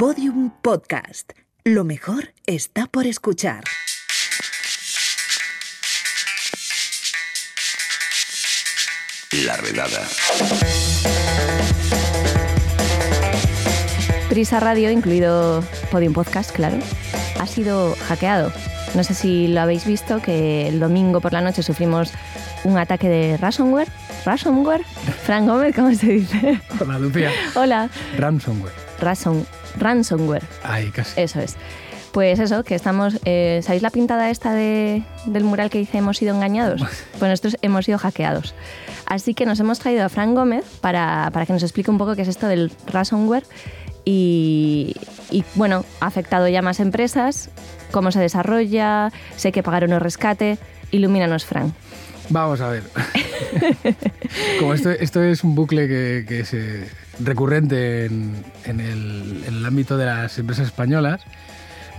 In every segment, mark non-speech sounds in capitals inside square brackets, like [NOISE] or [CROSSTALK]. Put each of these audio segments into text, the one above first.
Podium Podcast. Lo mejor está por escuchar. La redada. Prisa Radio, incluido Podium Podcast, claro, ha sido hackeado. No sé si lo habéis visto, que el domingo por la noche sufrimos un ataque de ransomware. ¿Ransomware? Frank Gómez, ¿cómo se dice? Hola, Lucía. Hola. Ransomware. Ransom, ransomware. Ahí, casi. Eso es. Pues eso, que estamos... eh, ¿Sabéis la pintada esta de- del mural que dice hemos sido engañados? Pues nosotros hemos sido hackeados. Así que nos hemos traído a Frank Gómez para, para que nos explique un poco qué es esto del ransomware y, y, bueno, ha afectado ya más empresas, cómo se desarrolla, si hay que pagar o no rescate. Ilumínanos, Frank. Vamos a ver. [LAUGHS] Como esto, esto es un bucle que, que es eh, recurrente en, el ámbito de las empresas españolas,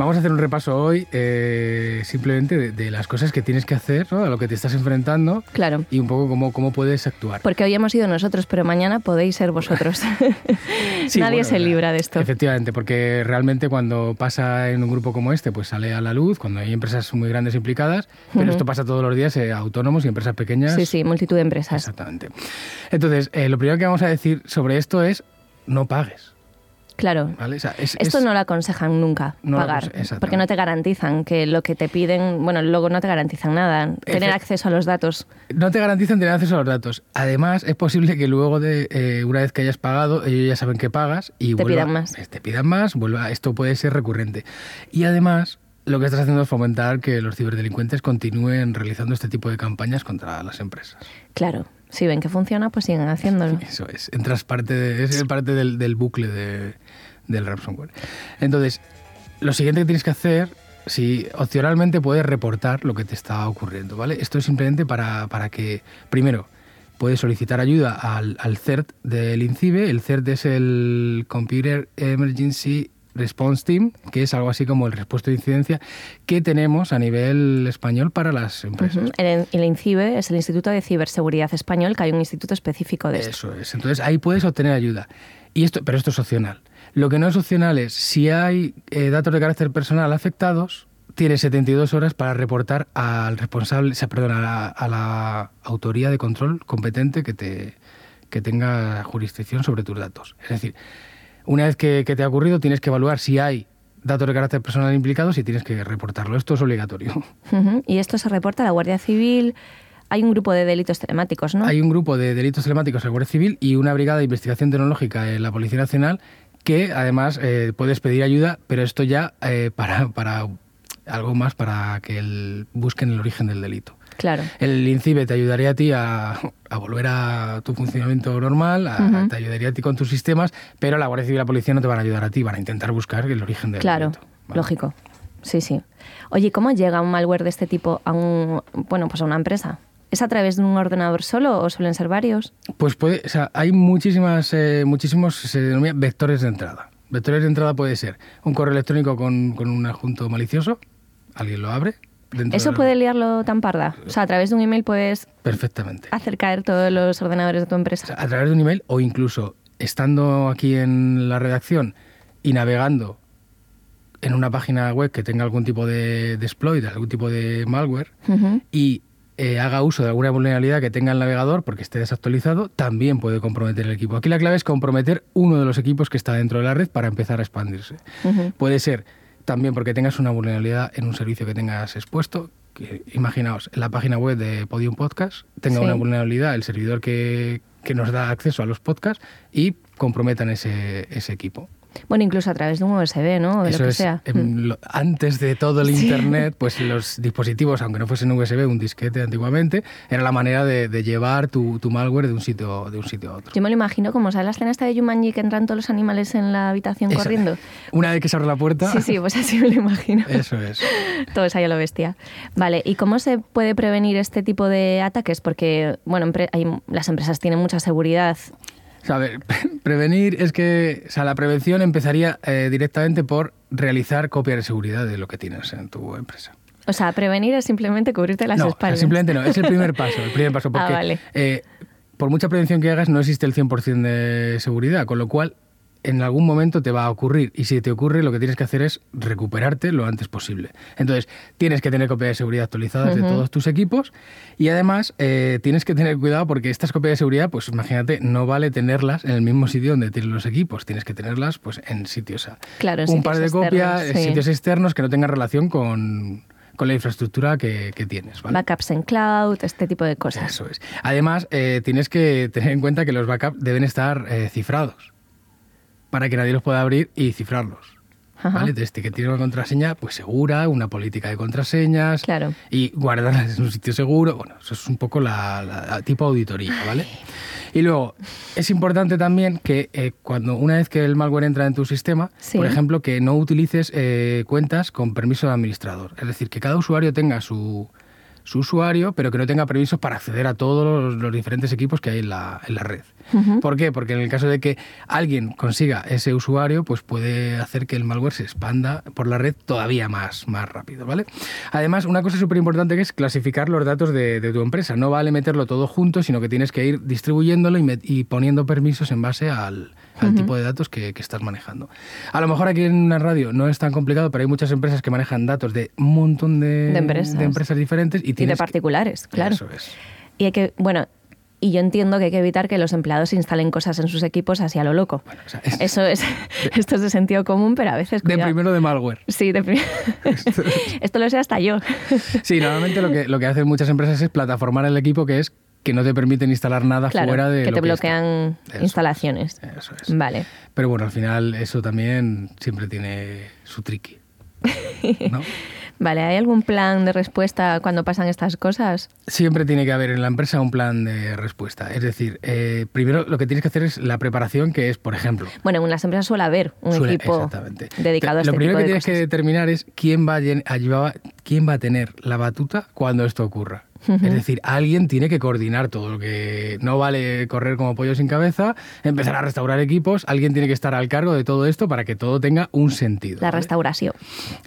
vamos a hacer un repaso hoy eh, simplemente de, de las cosas que tienes que hacer, ¿no? a lo que te estás enfrentando Claro. y un poco cómo, cómo puedes actuar. Porque hoy hemos sido nosotros, pero mañana podéis ser vosotros. [LAUGHS] Sí, [LAUGHS] Nadie bueno, se libra de esto. Efectivamente, porque realmente cuando pasa en un grupo como este, pues sale a la luz, cuando hay empresas muy grandes implicadas, pero Ujú. esto pasa todos los días, eh, autónomos y empresas pequeñas. Sí, sí, multitud de empresas. Exactamente. Entonces, eh, lo primero que vamos a decir sobre esto es no pagues. Claro. ¿vale? O sea, es- Esto es- no lo aconsejan nunca, No pagar, porque no te garantizan que lo que te piden, bueno, luego no te garantizan nada, tener Efe- acceso a los datos. no te garantizan tener acceso a los datos. Además, es posible que luego de eh, una vez que hayas pagado, ellos ya saben que pagas y Te vuelva- pidan más. Te pidan más, vuelva, esto puede ser recurrente. Y además, lo que estás haciendo es fomentar que los ciberdelincuentes continúen realizando este tipo de campañas contra las empresas. Claro, si ven que funciona, pues siguen haciéndolo. [LAUGHS] Eso es. Entras parte de, es parte del, del bucle de- del ransomware. Entonces, lo siguiente que tienes que hacer, si opcionalmente puedes reportar lo que te está ocurriendo, ¿vale? Esto es simplemente para, para que, primero, puedes solicitar ayuda al, al CERT del INCIBE. El CERT es el Computer Emergency Response Team, que es algo así como el respuesto de incidencia que tenemos a nivel español para las empresas. Ujú. El, el INCIBE es el Instituto de Ciberseguridad Español, que hay un instituto específico de esto. Eso es. Entonces ahí puedes obtener ayuda. Y esto, pero esto es opcional. Lo que no es opcional es si hay eh, datos de carácter personal afectados, tienes 72 horas para reportar al responsable, perdón, a la, a la autoría de control competente que te que tenga jurisdicción sobre tus datos. Es decir, una vez que, que te ha ocurrido, tienes que evaluar si hay datos de carácter personal implicados y tienes que reportarlo. Esto es obligatorio. Y esto se reporta a la Guardia Civil. Hay un grupo de delitos telemáticos, ¿no? Hay un grupo de delitos telemáticos en la Guardia Civil y una brigada de investigación tecnológica en la Policía Nacional que además eh, puedes pedir ayuda, pero esto ya eh, para, para algo más para que el- busquen el origen del delito. Claro. El INCIBE te ayudaría a ti a, a volver a tu funcionamiento normal, a- te ayudaría a ti con tus sistemas, pero la Guardia Civil y la Policía no te van a ayudar a ti, van a intentar buscar el origen del Claro, lógico. Sí, sí. Oye, ¿cómo llega un malware de este tipo a un, bueno, pues a una empresa? ¿Es a través de un ordenador solo o suelen ser varios? Pues puede, o sea, hay muchísimas, eh, muchísimos, se denomina vectores de entrada. Vectores de entrada puede ser un correo electrónico con, con un adjunto malicioso, alguien lo abre. ¿Eso de puede liarlo tan parda? O sea, a través de un email puedes Perfectamente. hacer caer todos los ordenadores de tu O empresa. sea, a través de un email o incluso estando aquí en la redacción y navegando en una página web que tenga algún tipo de, de exploit, algún tipo de malware, y eh, haga uso de alguna vulnerabilidad que tenga el navegador porque esté desactualizado, también puede comprometer el equipo. Aquí la clave es comprometer uno de los equipos que está dentro de la red para empezar a expandirse. Puede ser también porque tengas una vulnerabilidad en un servicio que tengas expuesto. Que, imaginaos, en la página web de Podium Podcast tenga Sí. una vulnerabilidad el servidor que, que nos da acceso a los podcasts y comprometan ese, ese equipo. Bueno, incluso a través de un USB, ¿no? O de Eso lo que es, sea. em, Mm. lo- antes de todo el Sí. Internet, pues los dispositivos, aunque no fuesen USB, un disquete antiguamente, era la manera de, de llevar tu, tu malware de un sitio de un sitio a otro. Yo me lo imagino como, ¿sabes la escena esta de Jumanji que entran todos los animales en la habitación corriendo? Una vez que se abre la puerta, Sí, sí, pues así me lo imagino. eso es. [LAUGHS] Todos ahí a lo bestia. Vale, ¿y cómo se puede prevenir este tipo de ataques? Porque, bueno, hay- las empresas tienen mucha seguridad. O sea, a ver, [LAUGHS] prevenir es que, o sea, la prevención empezaría eh, directamente por realizar copia de seguridad de lo que tienes en tu empresa. O sea, prevenir es simplemente cubrirte las no, espaldas. simplemente no, es el primer paso, el primer paso, [LAUGHS] Ah, porque vale. eh, por mucha prevención que hagas no existe el 100% de seguridad, con lo cual en algún momento te va a ocurrir y si te ocurre lo que tienes que hacer es recuperarte lo antes posible. Entonces, tienes que tener copias de seguridad actualizadas de todos tus equipos y además eh, tienes que tener cuidado porque estas copias de seguridad, pues imagínate, no vale tenerlas en el mismo sitio donde tienes los equipos, tienes que tenerlas pues en sitios, claro, en un sitios par de copias, externos, en sí. sitios externos que no tengan relación con, con la infraestructura que, que tienes. ¿vale? Backups en cloud, este tipo de cosas. Eso es. Además, eh, tienes que tener en cuenta que los backups deben estar eh, cifrados para que nadie los pueda abrir y cifrarlos. ¿Vale? Entonces, que tiene una contraseña pues segura, una política de contraseñas Claro. y guardarlas en un sitio seguro. Bueno, eso es un poco la, la- la tipo auditoría, ¿vale? Y luego, es importante también que eh, cuando una vez que el malware entra en tu sistema, Sí. por ejemplo, que no utilices eh, cuentas con permiso de administrador. Es decir, que cada usuario tenga su, su usuario, pero que no tenga permisos para acceder a todos los, los diferentes equipos que hay en la, en la red. ¿Por qué? Porque en el caso de que alguien consiga ese usuario, pues puede hacer que el malware se expanda por la red todavía más, más rápido, ¿vale? Además, una cosa súper importante que es clasificar los datos de, de tu empresa. No vale meterlo todo junto, sino que tienes que ir distribuyéndolo y, poniendo permisos en base al, al tipo de datos que, que estás manejando. A lo mejor aquí en una radio no es tan complicado, pero hay muchas empresas que manejan datos de un montón de, De empresas. diferentes y, Y de que- particulares, claro. Eso es. Y hay que, bueno, y yo entiendo que hay que evitar que los empleados instalen cosas en sus equipos así a lo loco. Bueno, o sea, es- Eso es, [LAUGHS] esto es de sentido común, pero a veces... de primero de malware. Sí, de prim- [LAUGHS] [LAUGHS] Esto lo sé hasta yo. Sí, normalmente lo que, lo que hacen muchas empresas es plataformar el equipo, que es que no te permiten instalar nada Claro, fuera de que lo te que bloquean instalaciones. es, Eso es. Vale. Pero bueno, al final eso también siempre tiene su tricky. ¿no? Vale, ¿hay algún plan de respuesta cuando pasan estas cosas? Siempre tiene que haber en la empresa un plan de respuesta. Es decir, eh, primero lo que tienes que hacer es la preparación, que es, por ejemplo, Bueno, en las empresas suele haber un Suele- equipo dedicado a Te- este Lo primero tipo que de tienes que determinar es quién va a, llen- a llevar- quién va a tener la batuta cuando esto ocurra. [LAUGHS] Es decir, alguien tiene que coordinar todo lo que no vale correr como pollo sin cabeza, empezar a restaurar equipos, alguien tiene que estar al cargo de todo esto para que todo tenga un sentido. La ¿vale? restauración.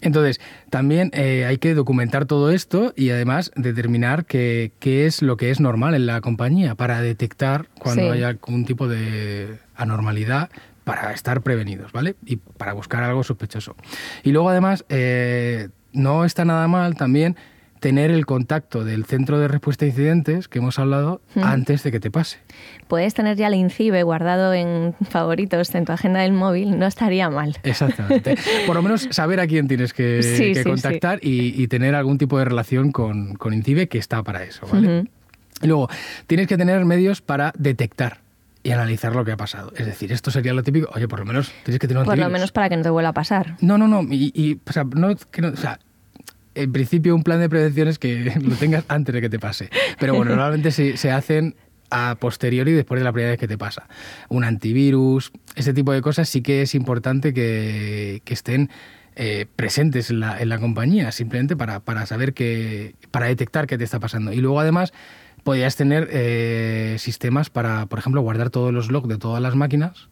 Entonces, también eh, hay que documentar todo esto y además determinar qué, qué es lo que es normal en la compañía para detectar cuando Sí. haya algún tipo de anormalidad para estar prevenidos, ¿vale? Y para buscar algo sospechoso. Y luego, además, eh, no está nada mal también tener el contacto del centro de respuesta a incidentes que hemos hablado antes de que te pase. Puedes tener ya el INCIBE guardado en favoritos en tu agenda del móvil, no estaría mal. Exactamente. [LAUGHS] Por lo menos saber a quién tienes que, Sí, que sí, contactar Y, y tener algún tipo de relación con, con Incibe que está para eso, ¿vale? Y luego, tienes que tener medios para detectar y analizar lo que ha pasado. Es decir, esto sería lo típico, oye, por lo menos tienes que tener un Por lo menos para que no te vuelva a pasar. No, no, no. Y, y, o sea, no, que no- o sea, en principio un plan de prevención es que [LAUGHS] lo tengas antes de que te pase. Pero bueno, normalmente se, se hacen a posteriori después de la primera vez que te pasa. Un antivirus, ese tipo de cosas sí que es importante que, que estén eh, presentes en la, en la compañía, simplemente para, para saber que, para detectar qué te está pasando. Y luego además podrías tener eh, sistemas para, por ejemplo, guardar todos los logs de todas las máquinas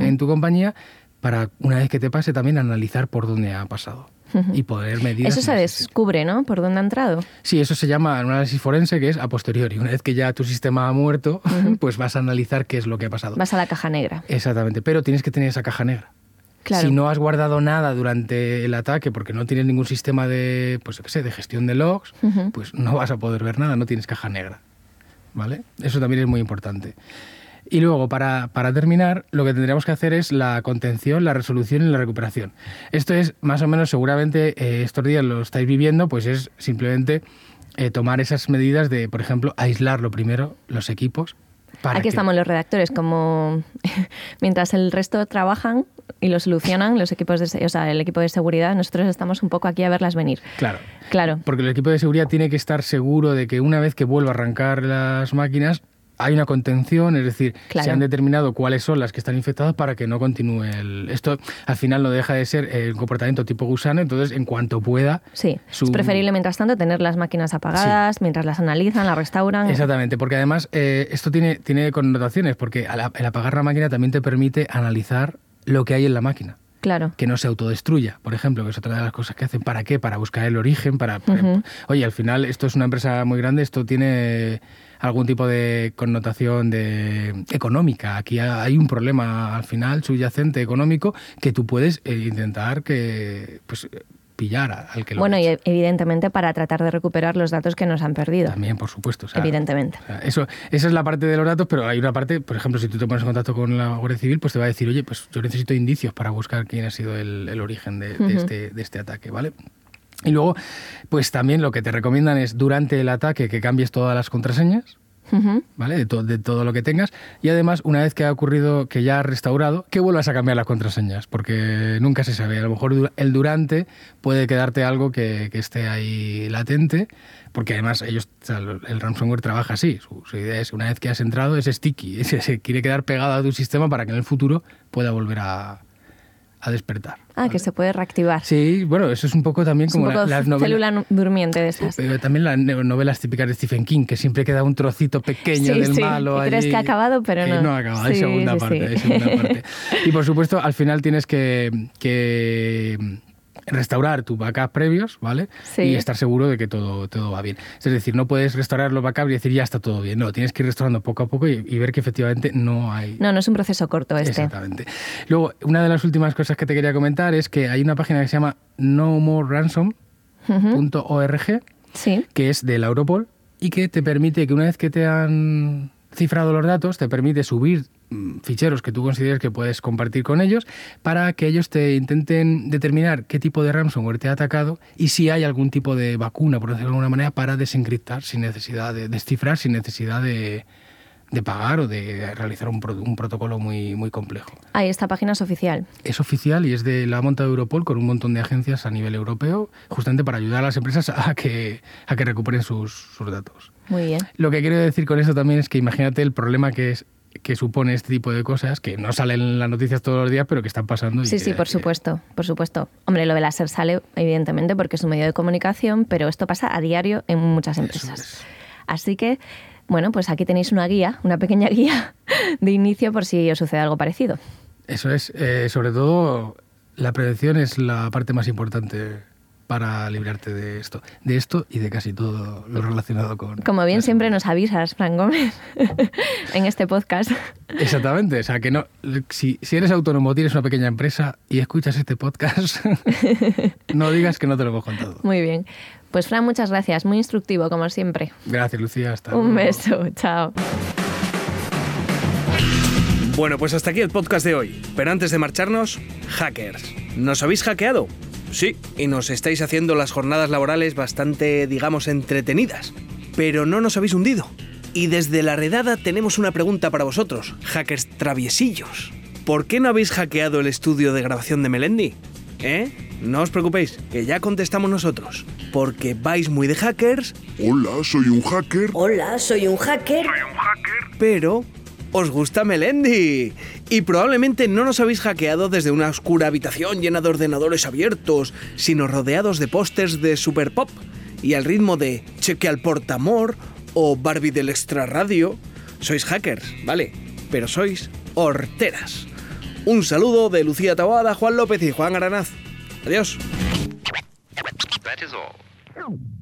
en tu compañía para una vez que te pase también analizar por dónde ha pasado y poder medir. Eso se descubre, ¿no? ¿Por dónde ha entrado? Sí, eso se llama análisis forense que es a posteriori. Una vez que ya tu sistema ha muerto, [LAUGHS] pues vas a analizar qué es lo que ha pasado. Vas a la caja negra. Exactamente, pero tienes que tener esa caja negra. Claro. Si no has guardado nada durante el ataque porque no tienes ningún sistema de, pues, qué sé, de gestión de logs, Ujú. pues no vas a poder ver nada, no tienes caja negra. ¿Vale? Eso también es muy importante. Y luego, para, para terminar, lo que tendríamos que hacer es la contención, la resolución y la recuperación. Esto es, más o menos, seguramente eh, estos días lo estáis viviendo, pues es simplemente eh, tomar esas medidas de, por ejemplo, aislar lo primero los equipos. Para Aquí que- estamos los redactores, como [LAUGHS] mientras el resto trabajan y lo solucionan, los equipos de, o sea, el equipo de seguridad, nosotros estamos un poco aquí a verlas venir. Claro. Claro. Porque el equipo de seguridad tiene que estar seguro de que una vez que vuelva a arrancar las máquinas, hay una contención, es decir, Claro. se han determinado cuáles son las que están infectadas para que no continúe el... Esto al final no deja de ser el comportamiento tipo gusano, entonces en cuanto pueda... Sí, su- es preferible mientras tanto tener las máquinas apagadas, mientras las analizan, las restauran. Exactamente, porque además eh, esto tiene, tiene connotaciones, porque al, al apagar la máquina también te permite analizar lo que hay en la máquina. Claro. que no se autodestruya, por ejemplo, que es otra de las cosas que hacen. ¿Para qué? Para buscar el origen, para... Oye, al final esto es una empresa muy grande, esto tiene algún tipo de connotación de económica. Aquí ha- hay un problema al final subyacente económico que tú puedes eh, intentar que pues pillar al que lo Bueno, y hecho. evidentemente para tratar de recuperar los datos que nos han perdido. También, por supuesto. o sea, Evidentemente. o sea, eso, esa es la parte de los datos, pero hay una parte, por ejemplo, si tú te pones en contacto con la Guardia Civil, pues te va a decir, oye, pues yo necesito indicios para buscar quién ha sido el, el origen de, este, de este ataque, ¿vale? Y luego, pues también lo que te recomiendan es durante el ataque que cambies todas las contraseñas. ¿vale? De, to- de todo lo que tengas. Y además, una vez que ha ocurrido, que ya has restaurado, que vuelvas a cambiar las contraseñas, porque nunca se sabe. A lo mejor el durante puede quedarte algo que, que esté ahí latente, porque además ellos, el ransomware trabaja así. Su, su idea es, una vez que has entrado, es sticky, [LAUGHS] se quiere quedar pegado a tu sistema para que en el futuro pueda volver a, a despertar. Ah, que se puede reactivar. Sí, bueno, eso es un poco también es un como poco la- las novelas. célula durmiente de esas. Pero también las novelas típicas de Stephen King, que siempre queda un trocito pequeño Sí, del sí, malo. que crees allí, que ha acabado, pero que no. no ha acabado, hay Sí, segunda sí, parte. hay segunda parte. Y por supuesto, al final tienes que, que restaurar tus backups previos, ¿vale? Sí. Y estar seguro de que todo, todo va bien. Es decir, no puedes restaurar los backups y decir ya está todo bien. No, tienes que ir restaurando poco a poco y, y ver que efectivamente no hay, No, no es un proceso corto este. Exactamente. Luego, una de las últimas cosas que te quería comentar es que hay una página que se llama nomoreransom.org, Sí. que es de la Europol, y que te permite que una vez que te han cifrado los datos, te permite subir ficheros que tú consideres que puedes compartir con ellos para que ellos te intenten determinar qué tipo de ransomware te ha atacado y si hay algún tipo de vacuna, por decirlo de alguna manera, para desencriptar sin necesidad de descifrar, sin necesidad de, de pagar o de realizar un, pro- un protocolo muy, muy complejo. Ahí esta página es oficial. Es oficial y es de la monta de Europol con un montón de agencias a nivel europeo, justamente para ayudar a las empresas a que, a que recuperen sus, sus datos. Muy bien. Lo que quiero decir con esto también es que imagínate el problema que es que supone este tipo de cosas que no salen en las noticias todos los días, pero que están pasando. y Sí, que sí, por que- supuesto, por supuesto. Hombre, lo de láser sale, evidentemente, porque es un medio de comunicación, pero esto pasa a diario en muchas empresas. es. Así que, bueno, pues aquí tenéis una guía, una pequeña [LAUGHS] guía de inicio por si os sucede algo parecido. Eso es, eh, sobre todo, la prevención es la parte más importante para librarte de esto, de esto y de casi todo lo relacionado con. Como bien siempre nos avisas, Fran Gómez, [LAUGHS] en este podcast. Exactamente, o sea que no, si, si eres autónomo, tienes una pequeña empresa y escuchas este podcast, [LAUGHS] no digas que no te lo hemos contado. Muy bien. Pues Fran, muchas gracias, muy instructivo, como siempre. Gracias, Lucía. Hasta Un luego. beso, chao. Bueno, pues hasta aquí el podcast de hoy. Pero antes de marcharnos, hackers. ¿Nos habéis hackeado? Sí, y nos estáis haciendo las jornadas laborales bastante, digamos, entretenidas. Pero no nos habéis hundido. Y desde la redada tenemos una pregunta para vosotros, hackers traviesillos. ¿Por qué no habéis hackeado el estudio de grabación de Melendi? ¿Eh? No os preocupéis, que ya contestamos nosotros. Porque vais muy de hackers, Hola, soy un hacker. Hola, soy un hacker. pero os gusta Melendi. Y probablemente no nos habéis hackeado desde una oscura habitación llena de ordenadores abiertos, sino rodeados de pósters de Super Pop y al ritmo de Cheque al Portamor o Barbie del Extra Radio. Sois hackers, vale, pero sois horteras. Un saludo de Lucía Taboada, Juan López y Juan Aranaz. Adiós.